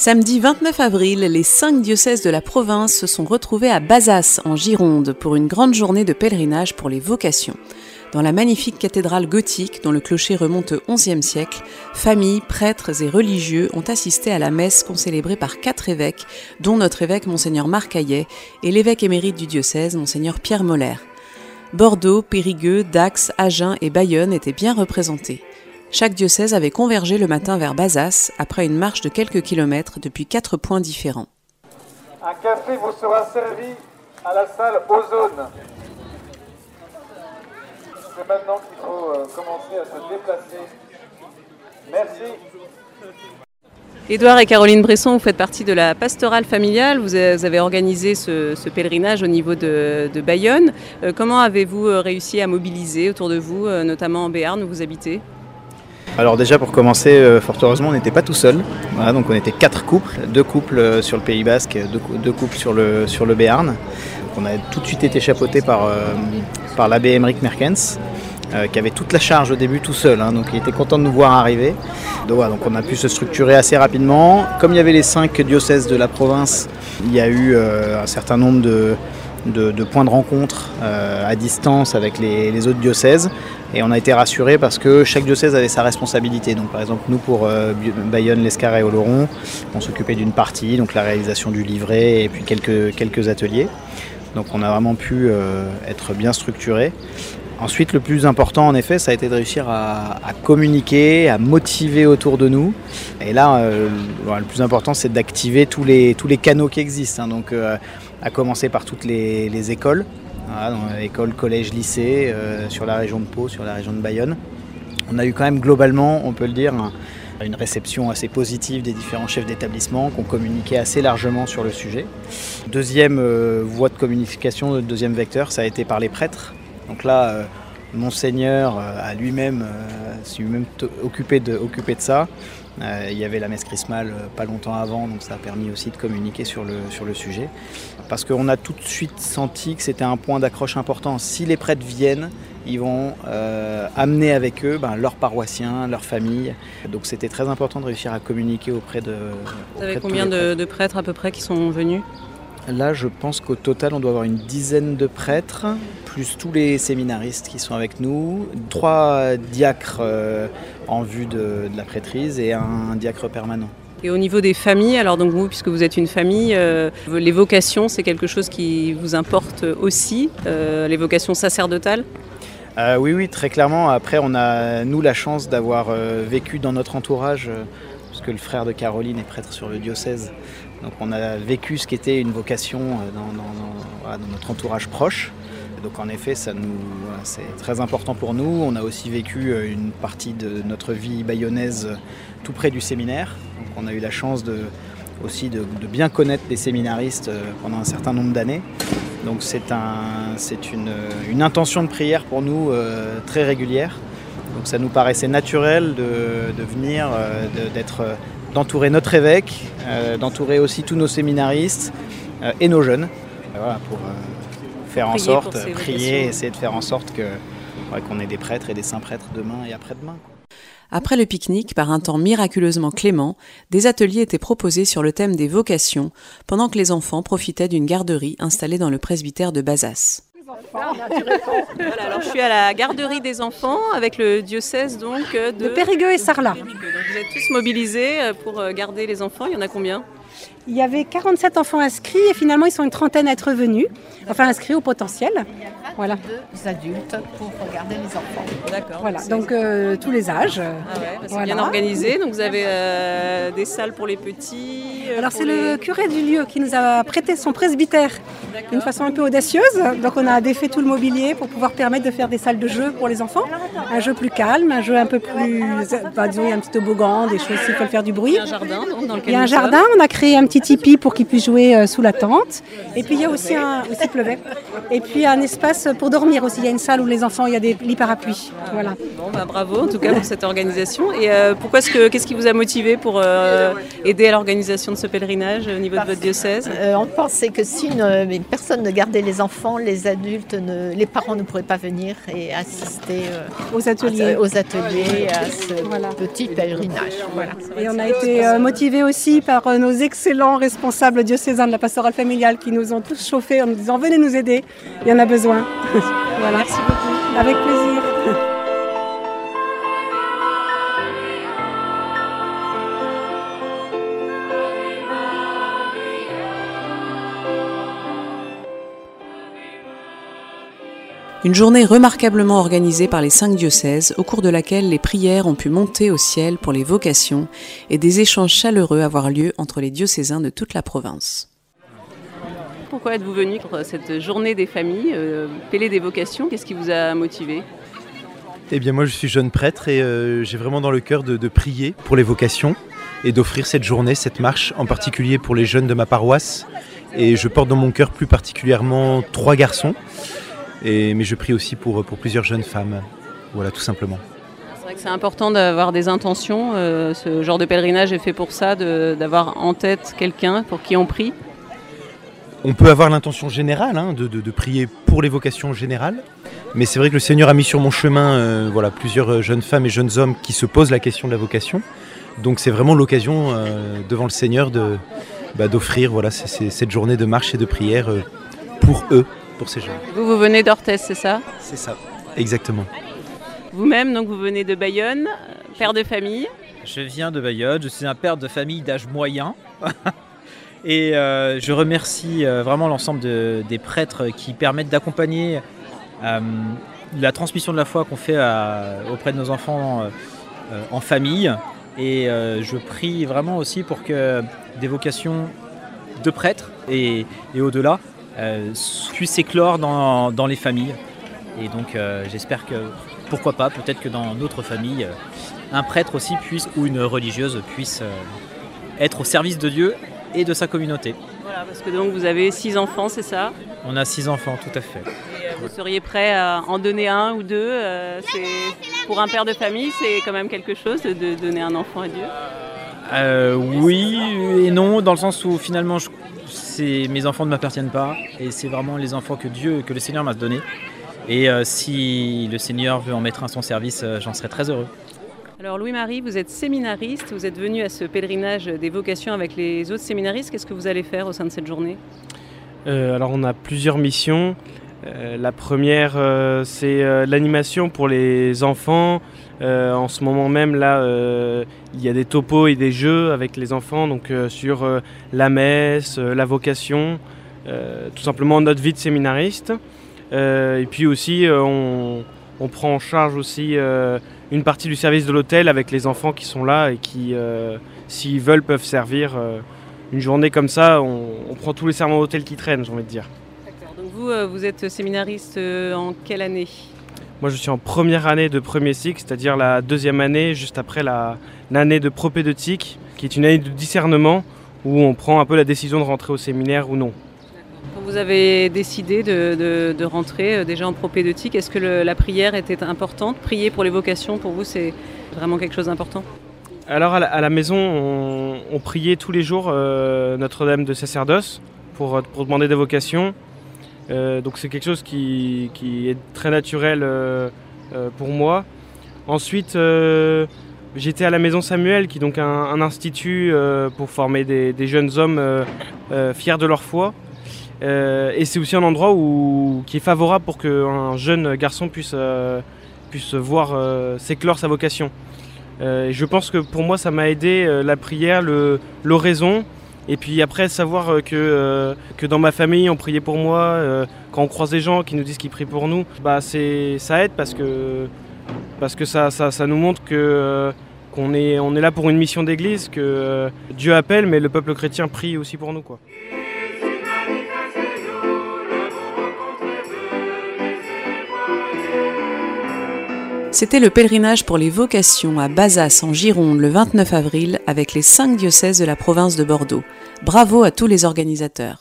Samedi 29 avril, les cinq diocèses de la province se sont retrouvés à Bazas, en Gironde, pour une grande journée de pèlerinage pour les vocations. Dans la magnifique cathédrale gothique, dont le clocher remonte au XIe siècle, familles, prêtres et religieux ont assisté à la messe concélébrée par quatre évêques, dont notre évêque Monseigneur Marc Hayet et l'évêque émérite du diocèse Monseigneur Pierre Moller. Bordeaux, Périgueux, Dax, Agen et Bayonne étaient bien représentés. Chaque diocèse avait convergé le matin vers Bazas après une marche de quelques kilomètres depuis quatre points différents. Un café vous sera servi à la salle Ozone. C'est maintenant qu'il faut euh, commencer à se déplacer. Merci. Édouard et Caroline Bresson, vous faites partie de la pastorale familiale. Vous avez organisé ce, pèlerinage au niveau de, Bayonne. Euh, comment avez-vous euh, réussi à mobiliser autour de vous, notamment en Béarn où vous habitez? Alors déjà pour commencer, fort heureusement, on n'était pas tout seul. donc on était quatre couples, deux couples sur le Pays Basque, deux, couples sur le, Béarn. On a tout de suite été chapeauté par, par l'abbé Emmerich Merkens, euh, qui avait toute la charge au début tout seul, hein, donc il était content de nous voir arriver. Donc, on a pu se structurer assez rapidement. Comme il y avait les cinq diocèses de la province, il y a eu euh, un certain nombre de, points de rencontre euh, à distance avec les, autres diocèses. Et on a été rassurés parce que chaque diocèse avait sa responsabilité. Donc par exemple nous pour Bayonne, l'Escarre et Oloron, on s'occupait d'une partie, donc la réalisation du livret et puis quelques, quelques ateliers. Donc on a vraiment pu être bien structuré. Ensuite, le plus important, en effet, ça a été de réussir à, communiquer, à motiver autour de nous. Et là, euh, le plus important, c'est d'activer tous les, tous les canaux qui existent. Hein. donc, euh, à commencer par toutes les, écoles, écoles, collèges, lycées, euh, sur la région de Pau, sur la région de Bayonne. On a eu quand même globalement, on peut le dire, une réception assez positive des différents chefs d'établissement qui ont communiqué assez largement sur le sujet. Deuxième voie de communication, deuxième vecteur, ça a été par les prêtres. Donc là, euh, Monseigneur euh, a lui-même euh, lui occupé de, occupé de ça. il y avait la messe chrismale pas longtemps avant, donc ça a permis aussi de communiquer sur le, sur le sujet. Parce qu'on a tout de suite senti que c'était un point d'accroche important. Si les prêtres viennent, ils vont amener avec eux ben, leurs paroissiens, leurs familles. Donc c'était très important de réussir à communiquer auprès de. Vous avez combien de, prêtres à peu près qui sont venus? Là, je pense qu'au total, on doit avoir une dizaine de prêtres, plus tous les séminaristes qui sont avec nous, trois diacres euh, en vue de, la prêtrise et un diacre permanent. Et au niveau des familles, alors donc vous, puisque vous êtes une famille, euh, les vocations, c'est quelque chose qui vous importe aussi, euh, les vocations sacerdotales? Oui, oui, très clairement. Après, on a, nous, la chance d'avoir vécu dans notre entourage, puisque le frère de Caroline est prêtre sur le diocèse, donc on a vécu ce qu'était une vocation euh, dans, notre entourage proche. Donc en effet, c'est très important pour nous. On a aussi vécu euh, une partie de notre vie bayonnaise euh, tout près du séminaire. On a eu la chance aussi de, bien connaître les séminaristes pendant un certain nombre d'années. Donc c'est un, une, intention de prière pour nous très régulière. Donc ça nous paraissait naturel de venir, d'être d'entourer notre évêque, euh, d'entourer aussi tous nos séminaristes euh, et nos jeunes, euh, pour faire en sorte, prier, essayer de faire en sorte que qu'on ait des prêtres et des saints prêtres demain et après-demain. Après le pique-nique, par un temps miraculeusement clément, des ateliers étaient proposés sur le thème des vocations, pendant que les enfants profitaient d'une garderie installée dans le presbytère de Bazas. Alors je suis à la garderie des enfants avec le diocèse donc de, Périgueux et Sarlat. vous êtes tous mobilisés euh, pour euh, garder les enfants. Il y en a combien? Il y avait 47 enfants inscrits et finalement ils sont une trentaine à être venus, enfin inscrits au potentiel. Voilà. Deux adultes pour regarder les enfants. D'accord. Voilà, donc euh, tous les âges. Ah ouais, bien organisé. Donc vous avez des salles pour les petits. Alors c'est le curé du lieu qui nous a prêté son presbytère d'une façon un peu audacieuse. Donc on a défait tout le mobilier pour pouvoir permettre de faire des salles de jeu pour les enfants. Un jeu plus calme, un jeu un peu plus, bah, disons, un petit toboggan, des choses qui peuvent faire du bruit. Il y a un jardin Il y a un jardin, on a créé créé un petit tipi pour qu'ils puissent jouer euh, sous la tente. Et puis il y a aussi un, aussi pleuvait. Et puis un espace pour dormir aussi. Il y a une salle où les enfants, il y a des lits parapluies. Voilà. Bon, bah, bravo en tout cas pour cette organisation. Et euh, pourquoi est-ce que qu'est-ce qui vous a motivé pour euh, aider à l'organisation de ce pèlerinage au niveau de votre diocèse? Euh, on pensait que si une, une personne ne gardait les enfants, les adultes, ne- les parents ne pourraient pas venir et assister euh, Aux ateliers. à- aux ateliers, à ce Voilà. petit pèlerinage. Voilà. Et on a été euh, motivés aussi par euh, nos excellents responsables diocésains de la pastorale familiale qui nous ont tous chauffés en nous disant venez nous aider, il y en a besoin. voilà. Merci beaucoup. Avec plaisir. Une journée remarquablement organisée par les cinq diocèses, au cours de laquelle les prières ont pu monter au ciel pour les vocations et des échanges chaleureux avoir lieu entre les diocésains de toute la province. Pourquoi êtes-vous venu pour cette journée des familles, euh, Pélé des vocations? Qu'est-ce qui vous a motivé? Eh bien moi je suis jeune prêtre et euh, j'ai vraiment dans le cœur de, de prier pour les vocations et d'offrir cette journée, cette marche, en particulier pour les jeunes de ma paroisse. Et je porte dans mon cœur plus particulièrement trois garçons, et, mais je prie aussi pour, pour plusieurs jeunes femmes. Voilà, tout simplement. C'est vrai que c'est important d'avoir des intentions. euh, ce genre de pèlerinage est fait pour ça, d'avoir en tête quelqu'un pour qui on prie. On peut avoir l'intention générale hein, de, de- de prier pour les vocations générales, mais c'est vrai que le Seigneur a mis sur mon chemin euh, voilà, plusieurs euh, jeunes femmes et jeunes hommes qui se posent la question de la vocation. Donc c'est vraiment l'occasion euh, devant le Seigneur de, bah, d'offrir voilà, cette journée de marche et de prière pour eux, pour ces jeunes. Vous, vous venez d'Orthez, c'est ça? C'est ça, exactement. Vous-même, donc vous venez de Bayonne, père de famille? Je viens de Bayonne, je suis un père de famille d'âge moyen. Et euh, je remercie euh, vraiment l'ensemble de- des prêtres qui permettent d'accompagner euh, la transmission de la foi qu'on fait à- auprès de nos enfants en famille. Et euh, je prie vraiment aussi pour que des vocations de prêtres et, et au-delà euh, puissent s'éclore dans, dans les familles. Et donc euh, j'espère que, pourquoi pas, peut-être que dans notre famille, euh, un prêtre aussi puisse, ou une religieuse puisse euh, être au service de Dieu et de sa communauté. Voilà, parce que donc vous avez six enfants, c'est ça? On a six enfants, tout à fait. Et euh, vous seriez prêt à en donner un ou deux euh, Pour un père de famille, c'est quand même quelque chose de, donner un enfant à Dieu? Euh, oui et non, dans le sens où finalement je- mes enfants ne m'appartiennent pas et c'est vraiment les enfants que Dieu, que le Seigneur m'a donnés. Et euh, si le Seigneur veut en mettre un à son service, euh, j'en serai très heureux. Alors Louis-Marie, vous êtes séminariste, vous êtes venu à ce pèlerinage des vocations avec les autres séminaristes. Qu'est-ce que vous allez faire au sein de cette journée? Euh, alors on a plusieurs missions. Euh, la première, euh, c'est euh, l'animation pour les enfants. En ce moment même, là, il y a des topos et des jeux avec les enfants, donc sur la messe, la vocation, tout simplement notre vie de séminariste. Et puis aussi, on, prend en charge aussi une partie du service de l'hôtel avec les enfants qui sont là et qui, s'ils veulent, peuvent servir. une journée comme ça, on, on prend tous les serments d'hôtel qui traînent, j'ai envie de dire. Vous, euh, vous êtes séminariste euh, en quelle année? Moi, je suis en première année de premier cycle, c'est-à-dire la deuxième année, juste après la- l'année de propédeutique, qui est une année de discernement où on prend un peu la décision de rentrer au séminaire ou non. Quand vous avez décidé de, de- de rentrer euh, déjà en propédeutique, est-ce que le- la prière était importante? Prier pour les vocations, pour vous, c'est vraiment quelque chose d'important? Alors, à la, à la maison, on, on priait tous les jours euh, Notre-Dame de sacerdoce pour, pour demander des vocations. Euh, donc, c'est quelque chose qui, est très naturel euh, euh, pour moi. Ensuite, j'étais à la Maison Samuel, qui est donc un, institut pour former des, jeunes hommes fiers de leur foi. Et c'est aussi un endroit où, qui est favorable pour qu'un jeune garçon puisse, puisse voir euh, s'éclore sa vocation. Je pense que pour moi, ça m'a aidé la prière, l'oraison. Et puis après, savoir euh, que, euh, que dans ma famille, on priait pour moi. euh, quand on croise des gens qui nous disent qu'ils prient pour nous, bah c'est, ça aide parce que, ça, nous montre qu'on est, est là pour une mission d'église, que Dieu appelle, mais le peuple chrétien prie aussi pour nous. Quoi. C'était le pèlerinage pour les vocations à Bazas en Gironde le 29 avril avec les cinq diocèses de la province de Bordeaux. Bravo à tous les organisateurs.